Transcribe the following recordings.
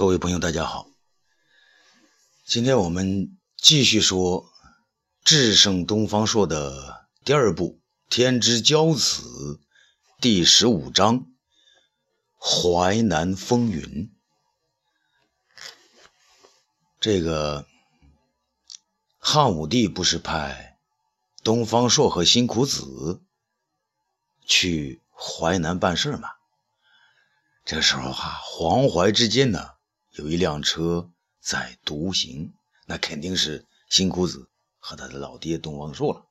各位朋友，大家好。今天我们继续说《智胜东方朔》的第二部《天之骄子》第十五章《淮南风云》。这个汉武帝不是派东方朔和辛苦子去淮南办事吗？这时候哈，黄淮之间呢有一辆车在独行，那肯定是辛苦子和他的老爹东方朔了。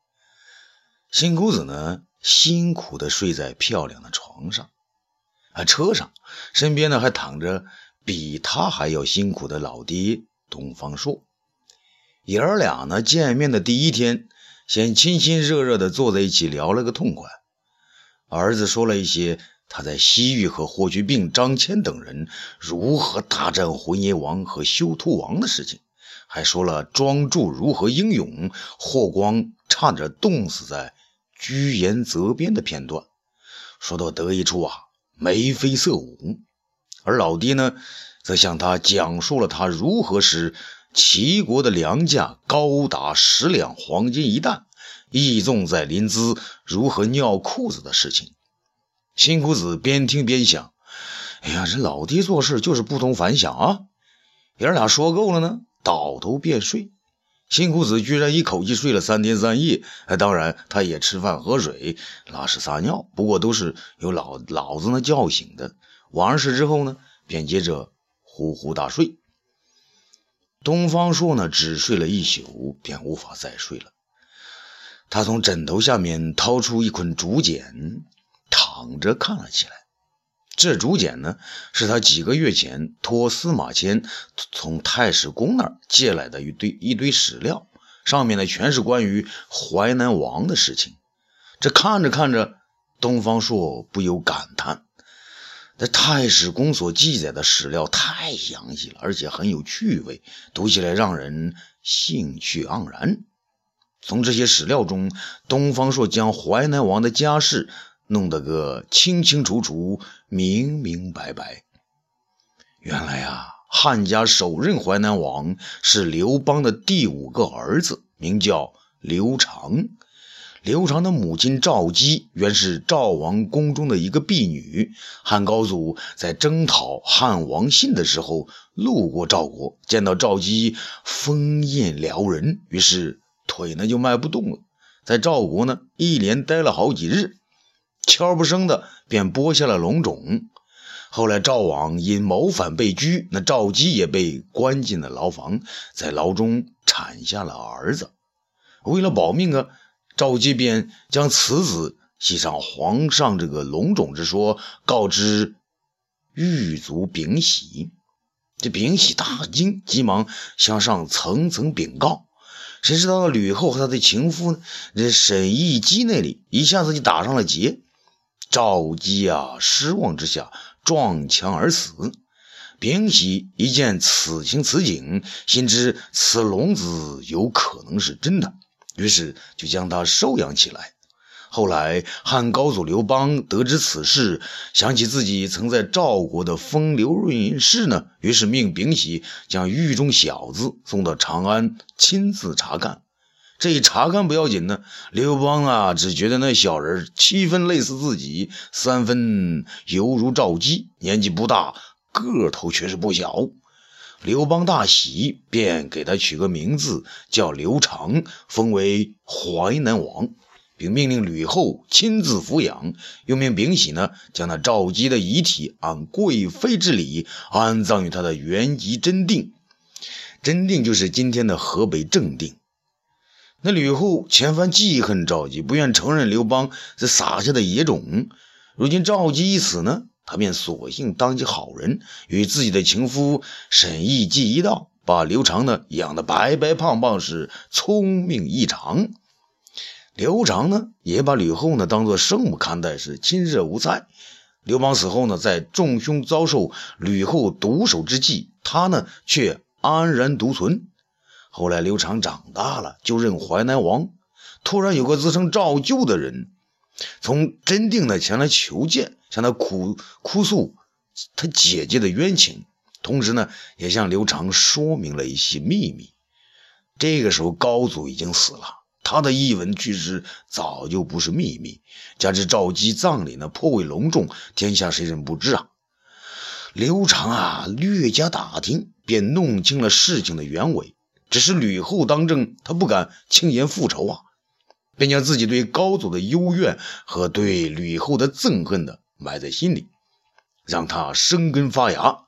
辛苦子呢辛苦的睡在漂亮的床上，啊，车上身边呢还躺着比他还要辛苦的老爹东方朔。爷儿俩呢见面的第一天，先亲亲热热的坐在一起聊了个痛快。儿子说了一些。他在西域和霍去病、张骞等人如何大战浑邪王和修图王的事情，还说了庄助如何英勇，霍光差点冻死在居延泽边的片段。说到得意处啊，眉飞色舞。而老爹呢，则向他讲述了他如何使齐国的粮价高达十两黄金一担，义纵在临淄如何尿裤子的事情。辛苦子边听边想：“哎呀，这老爹做事就是不同凡响啊！”爷俩说够了呢，倒头便睡。辛苦子居然一口气睡了三天三夜。当然，他也吃饭、喝水、拉屎、撒尿，不过都是由老老子呢叫醒的。完事之后呢，便接着呼呼大睡。东方朔呢，只睡了一宿，便无法再睡了。他从枕头下面掏出一捆竹简。躺着看了起来。这竹简呢，是他几个月前托司马迁从太史公那儿借来的一堆一堆史料，上面呢全是关于淮南王的事情。这看着看着，东方朔不由感叹：这太史公所记载的史料太详细了，而且很有趣味，读起来让人兴趣盎然。从这些史料中，东方朔将淮南王的家世。弄得个清清楚楚、明明白白。原来啊，汉家首任淮南王是刘邦的第五个儿子，名叫刘长。刘长的母亲赵姬原是赵王宫中的一个婢女。汉高祖在征讨汉王信的时候，路过赵国，见到赵姬风艳撩人，于是腿呢就迈不动了，在赵国呢一连待了好几日。悄不声的便播下了龙种。后来赵王因谋反被拘，那赵姬也被关进了牢房，在牢中产下了儿子。为了保命啊，赵姬便将此子系上皇上这个龙种之说，告知狱卒丙喜。这丙喜大惊，急忙向上层层禀告。谁知道吕后和他的情妇呢？这沈亦基那里一下子就打上了结。赵姬啊，失望之下撞墙而死。丙喜一见此情此景，心知此龙子有可能是真的，于是就将他收养起来。后来汉高祖刘邦得知此事，想起自己曾在赵国的风流韵事呢，于是命丙喜将狱中小子送到长安，亲自查看。这一查看不要紧呢，刘邦啊，只觉得那小人七分类似自己，三分犹如赵姬，年纪不大，个头却是不小。刘邦大喜，便给他取个名字叫刘长，封为淮南王，并命令吕后亲自抚养。又命丙喜呢，将那赵姬的遗体按贵妃之礼安葬于他的原籍真定。真定就是今天的河北正定。那吕后前番记恨赵姬，不愿承认刘邦这撒下的野种。如今赵姬一死呢，他便索性当起好人，与自己的情夫沈亦基一道，把刘长呢养得白白胖胖，是聪明异常。刘长呢也把吕后呢当做生母看待，是亲热无猜。刘邦死后呢，在众兄遭受吕后毒手之际，他呢却安然独存。后来刘长长大了，就任淮南王。突然有个自称赵咎的人，从真定呢前来求见，向他哭哭诉他姐姐的冤情。同时呢，也向刘长说明了一些秘密。这个时候，高祖已经死了，他的一文去世早就不是秘密。加之赵姬葬礼呢颇为隆重，天下谁人不知啊？刘长啊，略加打听，便弄清了事情的原委。只是吕后当政，他不敢轻言复仇啊，便将自己对高祖的幽怨和对吕后的憎恨呢埋在心里，让他生根发芽。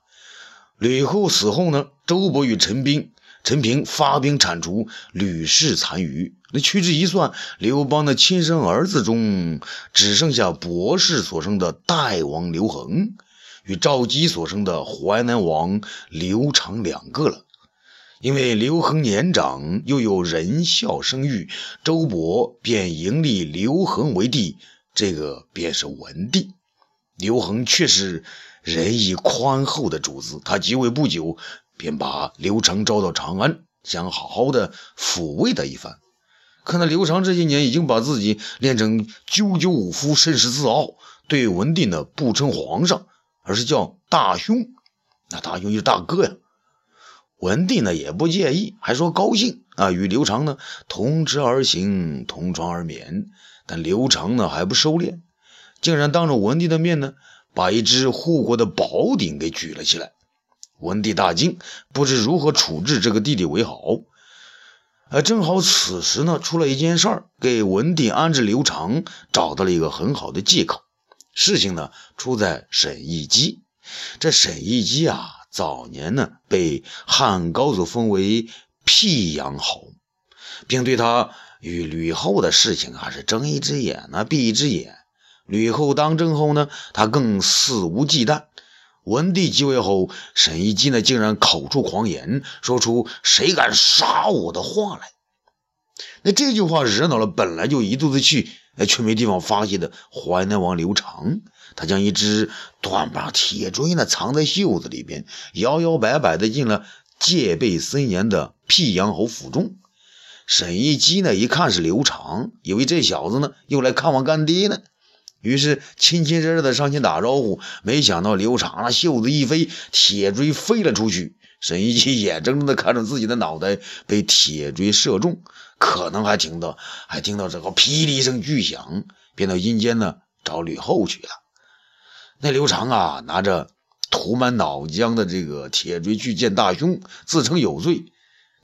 吕后死后呢，周勃与陈兵。陈平发兵铲除吕氏残余，那屈指一算，刘邦的亲生儿子中只剩下博士所生的代王刘恒，与赵姬所生的淮南王刘长两个了。因为刘恒年长，又有仁孝生育，周勃便迎立刘恒为帝，这个便是文帝。刘恒却是仁义宽厚的主子，他即位不久。便把刘长招到长安，想好好的抚慰他一番。可那刘长这些年已经把自己练成赳赳武夫，甚是自傲。对文帝呢，不称皇上，而是叫大兄。那大兄就是大哥呀。文帝呢也不介意，还说高兴啊，与刘长呢同直而行，同床而眠。但刘长呢还不收敛，竟然当着文帝的面呢，把一只护国的宝鼎给举了起来。文帝大惊，不知如何处置这个弟弟为好。呃，正好此时呢，出了一件事儿，给文帝安置刘长找到了一个很好的借口。事情呢，出在沈亦基。这沈亦基啊，早年呢被汉高祖封为辟阳侯，并对他与吕后的事情啊是睁一只眼呢闭一只眼。吕后当政后呢，他更肆无忌惮。文帝继位后，沈一基呢竟然口出狂言，说出“谁敢杀我的话来”。那这句话惹恼了本来就一肚子气，却没地方发泄的淮南王刘长。他将一只短把铁锥呢藏在袖子里边，摇摇摆摆的进了戒备森严的辟阳侯府中。沈一基呢一看是刘长，以为这小子呢又来看望干爹呢。于是亲亲热热的上前打招呼，没想到刘长那袖子一飞，铁锥飞了出去。沈一基眼睁睁的看着自己的脑袋被铁锥射中，可能还听到还听到这个霹雳一声巨响，便到阴间呢找吕后去了。那刘长啊，拿着涂满脑浆的这个铁锥去见大兄，自称有罪。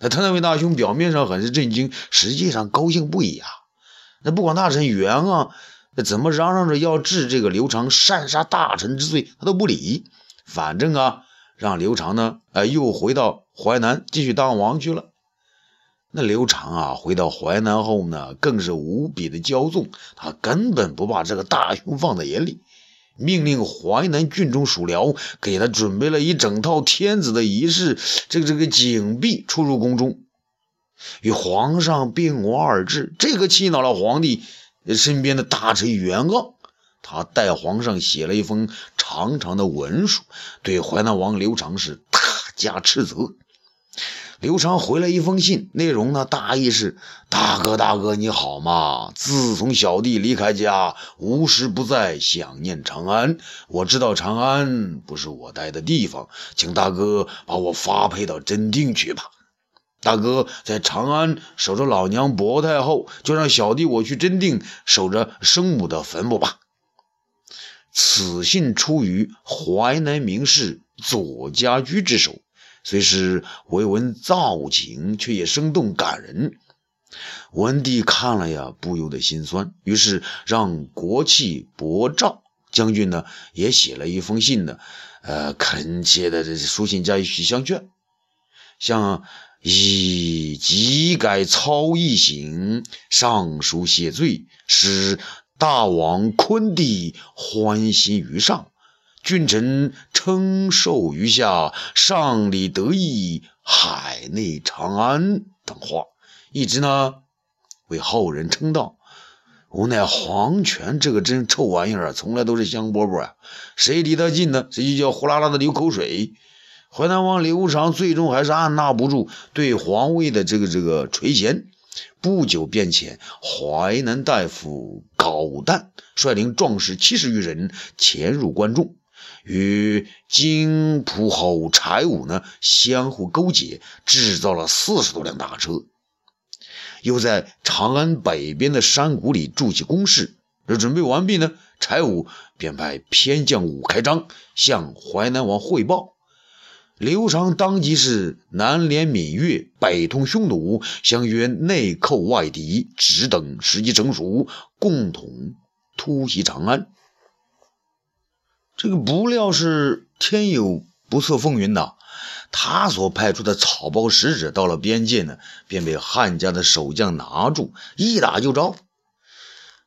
那他那位大兄表面上很是震惊，实际上高兴不已啊。那不管大臣袁啊。怎么嚷嚷着要治这个刘长擅杀大臣之罪，他都不理。反正啊，让刘长呢，呃，又回到淮南继续当王去了。那刘长啊，回到淮南后呢，更是无比的骄纵，他根本不把这个大兄放在眼里，命令淮南郡中属僚给他准备了一整套天子的仪式，这个这个锦币出入宫中，与皇上并无二致。这个气恼了皇帝。身边的大臣袁盎，他代皇上写了一封长长的文书，对淮南王刘长是大加斥责。刘长回了一封信，内容呢大意是：大哥大哥你好吗？自从小弟离开家，无时不在想念长安。我知道长安不是我待的地方，请大哥把我发配到真定去吧。大哥在长安守着老娘薄太后，就让小弟我去真定守着生母的坟墓吧。此信出于淮南名士左家驹之手，虽是为文造景，却也生动感人。文帝看了呀，不由得心酸，于是让国戚伯昭将军呢，也写了一封信呢，呃，恳切的这书信加以许相劝，像。以即改操易行，上书谢罪，使大王昆帝欢心于上，君臣称寿于下，上礼得意，海内长安等话，一直呢为后人称道。无奈皇权这个真臭玩意儿啊，从来都是香饽饽啊，谁离他近呢，谁就叫呼啦啦的流口水。淮南王刘长最终还是按捺不住对皇位的这个这个垂涎，不久便遣淮南大夫高旦率领壮士七十余人潜入关中，与京蒲侯柴武呢相互勾结，制造了四十多辆大车，又在长安北边的山谷里筑起工事。这准备完毕呢，柴武便派偏将武开章向淮南王汇报。刘长当即是南连闽越，北通匈奴，相约内寇外敌，只等时机成熟，共同突袭长安。这个不料是天有不测风云呐，他所派出的草包使者到了边界呢，便被汉家的守将拿住，一打就着。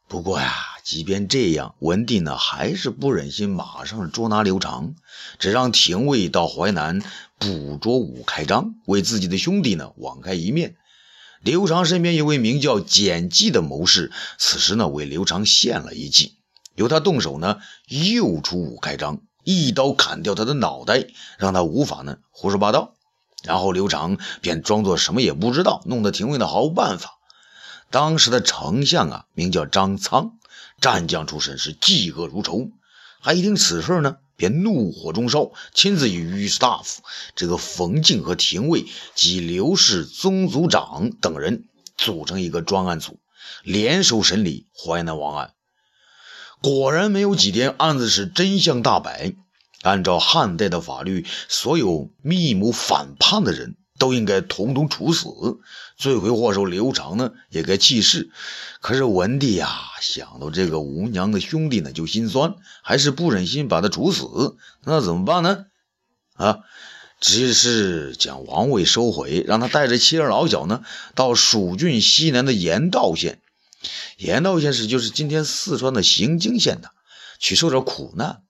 不过呀，即便这样，文帝呢还是不忍心马上捉拿刘长，只让廷尉到淮南捕捉武开章，为自己的兄弟呢网开一面。刘长身边有位名叫简纪的谋士，此时呢为刘长献了一计。由他动手呢，又出武开张，一刀砍掉他的脑袋，让他无法呢胡说八道。然后刘长便装作什么也不知道，弄得廷尉呢毫无办法。当时的丞相啊，名叫张苍，战将出身，是嫉恶如仇。还一听此事呢，便怒火中烧，亲自与御史大夫这个冯敬和廷尉及刘氏宗族长等人组成一个专案组，联手审理淮南王案。果然没有几天，案子是真相大白。按照汉代的法律，所有密谋反叛的人都应该统统处死，罪魁祸首刘长呢也该弃世。可是文帝呀，想到这个吴娘的兄弟呢，就心酸，还是不忍心把他处死。那怎么办呢？啊，只是将王位收回，让他带着妻儿老小呢，到蜀郡西南的盐道县。盐道先生就是今天四川的行经县的，去受点苦难。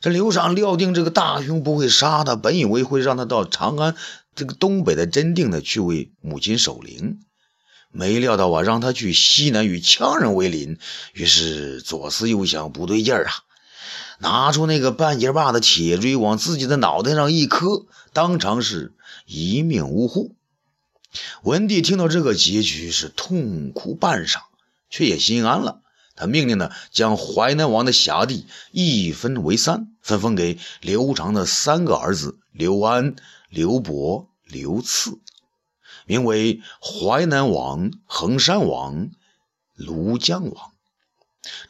这刘长料定这个大兄不会杀他，本以为会让他到长安这个东北的真定呢去为母亲守灵，没料到啊让他去西南与羌人为邻。于是左思右想，不对劲儿啊，拿出那个半截把的铁锥往自己的脑袋上一磕，当场是一命呜呼。文帝听到这个结局是痛哭半晌，却也心安了。他命令呢，将淮南王的辖地一分为三，分封给刘长的三个儿子刘安、刘伯、刘赐，名为淮南王、衡山王、庐江王。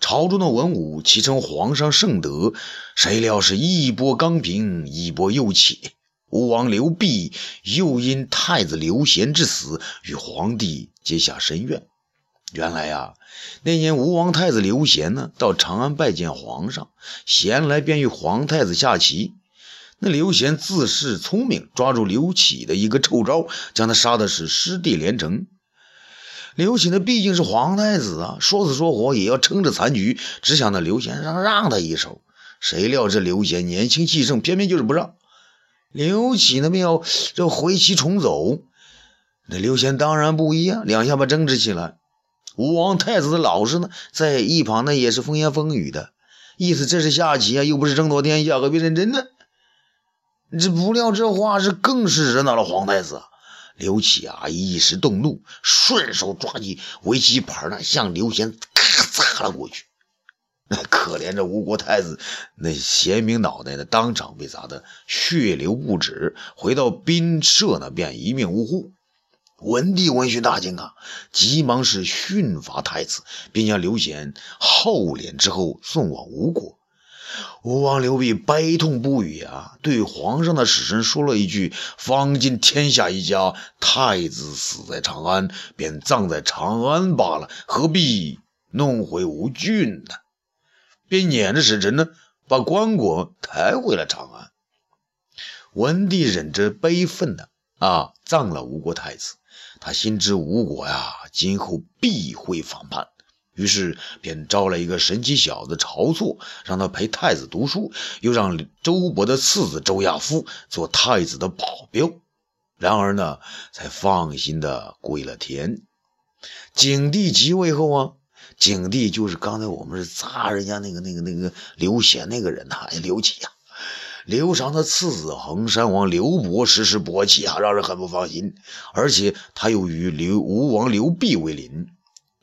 朝中的文武齐称皇上圣德，谁料是一波刚平，一波又起。吴王刘濞又因太子刘贤之死，与皇帝结下深怨。原来啊，那年吴王太子刘贤呢，到长安拜见皇上，贤来便与皇太子下棋。那刘贤自恃聪明，抓住刘启的一个臭招，将他杀的是失地连城。刘启呢，毕竟是皇太子啊，说死说活也要撑着残局，只想着刘贤让让他一手。谁料这刘贤年轻气盛，偏偏就是不让。刘启那边要这回旗重走，那刘贤当然不一样，两下把争执起来。吴王太子的老师呢，在一旁呢也是风言风语的，意思这是下棋啊，又不是争夺天下，何必认真呢？这不料这话是更是惹恼了皇太子。刘启啊一时动怒，顺手抓起围棋盘呢，向刘贤咔砸了过去。可怜这吴国太子，那贤明脑袋呢，当场被砸得血流不止，回到宾舍呢，便一命呜呼。文帝闻讯大惊啊，急忙是训罚太子，并将刘贤厚脸之后送往吴国。吴王刘濞悲痛不语啊，对皇上的使臣说了一句：“方今天下一家，太子死在长安，便葬在长安罢了，何必弄回吴郡呢？”便撵着使臣呢，把棺椁抬回了长安。文帝忍着悲愤呢，啊，葬了吴国太子。他心知吴国呀，今后必会反叛，于是便招了一个神奇小子晁错，让他陪太子读书，又让周勃的次子周亚夫做太子的保镖。然而呢，才放心的归了天。景帝即位后啊。景帝就是刚才我们是砸人家那个那个那个刘贤那个人呐，刘启呀，刘长的次子衡山王刘伯时时勃起啊，让人很不放心。而且他又与刘吴王刘濞为邻，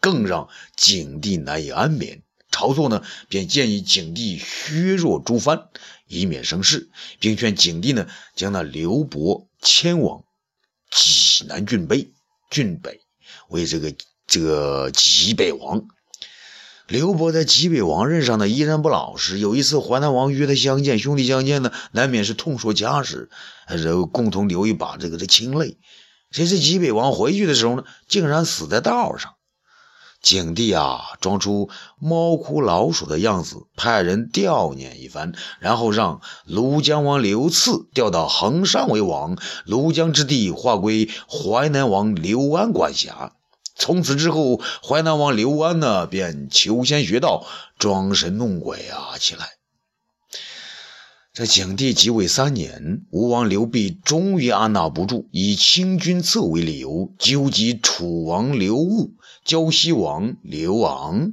更让景帝难以安眠。晁错呢，便建议景帝削弱朱藩，以免生事，并劝景帝呢，将那刘伯迁往济南郡北，郡北为这个这个济北王。刘伯在济北王任上呢，依然不老实。有一次，淮南王约他相见，兄弟相见呢，难免是痛说家事，然后共同流一把这个这清泪。谁知济北王回去的时候呢，竟然死在道上。景帝啊，装出猫哭老鼠的样子，派人吊念一番，然后让庐江王刘赐调到衡山为王，庐江之地划归淮南王刘安管辖。从此之后，淮南王刘安呢，便求仙学道，装神弄鬼啊起来。这景帝即位三年，吴王刘濞终于按捺不住，以清君侧为理由，纠集楚王刘戊、胶西王刘昂、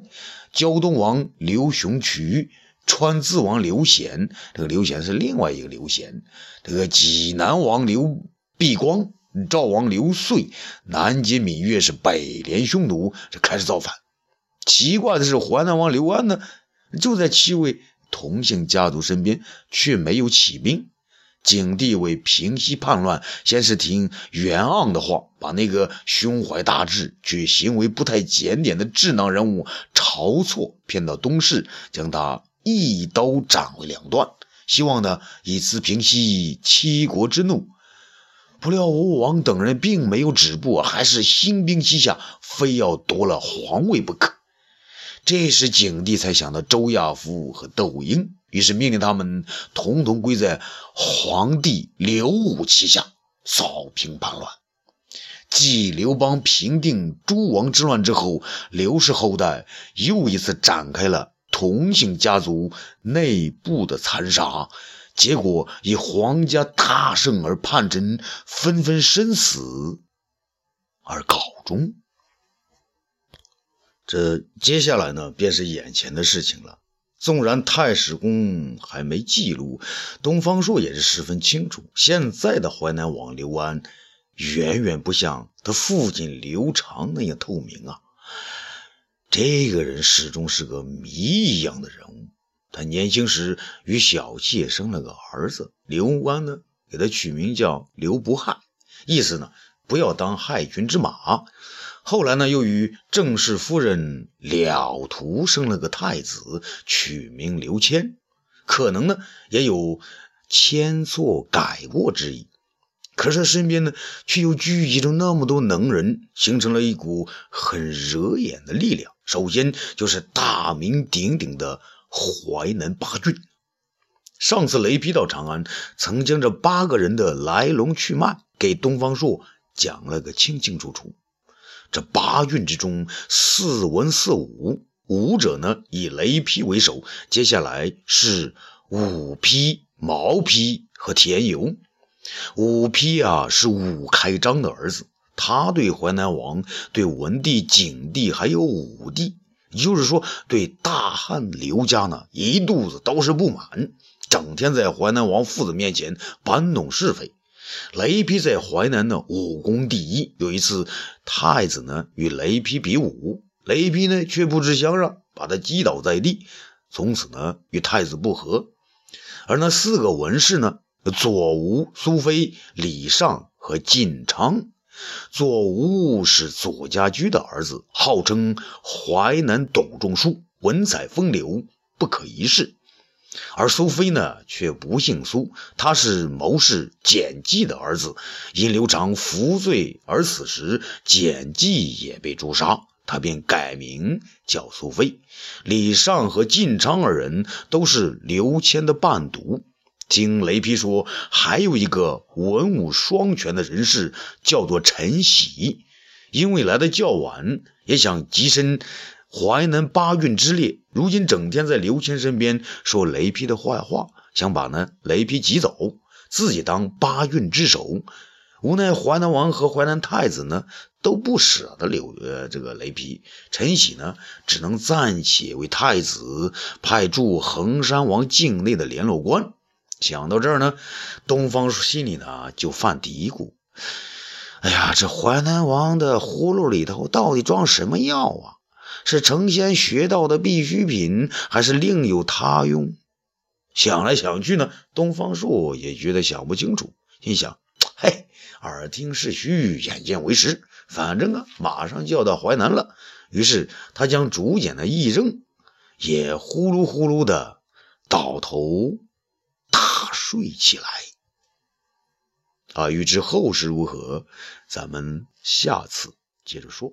胶东王刘雄渠、川字王刘贤。这个刘贤是另外一个刘贤。这个济南王刘毕光。赵王刘遂南接闽越，是北联匈奴，这开始造反。奇怪的是，淮南王刘安呢，就在七位同姓家族身边，却没有起兵。景帝为平息叛乱，先是听袁盎的话，把那个胸怀大志却行为不太检点的智囊人物晁错骗到东市，将他一刀斩为两段，希望呢以此平息七国之怒。不料吴王等人并没有止步，还是兴兵西下，非要夺了皇位不可。这时景帝才想到周亚夫和窦婴，于是命令他们统统归在皇帝刘武旗下，扫平叛乱。继刘邦平定诸王之乱之后，刘氏后代又一次展开了同姓家族内部的残杀。结果以皇家大胜而叛臣纷纷身死而告终。这接下来呢，便是眼前的事情了。纵然太史公还没记录，东方朔也是十分清楚。现在的淮南王刘安，远远不像他父亲刘长那样透明啊。这个人始终是个谜一样的人物。他年轻时与小妾生了个儿子刘安呢，给他取名叫刘不害，意思呢不要当害群之马。后来呢，又与郑氏夫人了图生了个太子，取名刘谦，可能呢也有迁错改过之意。可是身边呢却又聚集着那么多能人，形成了一股很惹眼的力量。首先就是大名鼎鼎的。淮南八郡，上次雷劈到长安，曾将这八个人的来龙去脉给东方朔讲了个清清楚楚。这八郡之中，四文四武，武者呢以雷劈为首，接下来是武劈、毛劈和田由。武丕啊是武开章的儿子，他对淮南王、对文帝、景帝还有武帝。也就是说，对大汉刘家呢，一肚子都是不满，整天在淮南王父子面前搬弄是非。雷劈在淮南呢，武功第一。有一次，太子呢与雷劈比武，雷劈呢却不知相让，把他击倒在地，从此呢与太子不和。而那四个文士呢，左吴、苏飞、李尚和晋昌。左吴是左家驹的儿子，号称淮南董仲舒，文采风流，不可一世。而苏飞呢，却不姓苏，他是谋士简纪的儿子，因刘长服罪而死时，简纪也被诛杀，他便改名叫苏飞。李尚和晋昌二人都是刘谦的伴读。听雷劈说，还有一个文武双全的人士，叫做陈喜，因为来的较晚，也想跻身淮南八郡之列。如今整天在刘谦身边说雷劈的坏话，想把呢雷劈挤走，自己当八郡之首。无奈淮南王和淮南太子呢都不舍得留呃这个雷劈，陈喜呢只能暂且为太子派驻衡山王境内的联络官。想到这儿呢，东方朔心里呢就犯嘀咕：“哎呀，这淮南王的葫芦里头到底装什么药啊？是成仙学道的必需品，还是另有他用？想来想去呢，东方朔也觉得想不清楚，心想：嘿，耳听是虚，眼见为实，反正啊，马上就要到淮南了。于是他将竹简的一扔，也呼噜呼噜的倒头睡起来。啊，欲知后事如何，咱们下次接着说。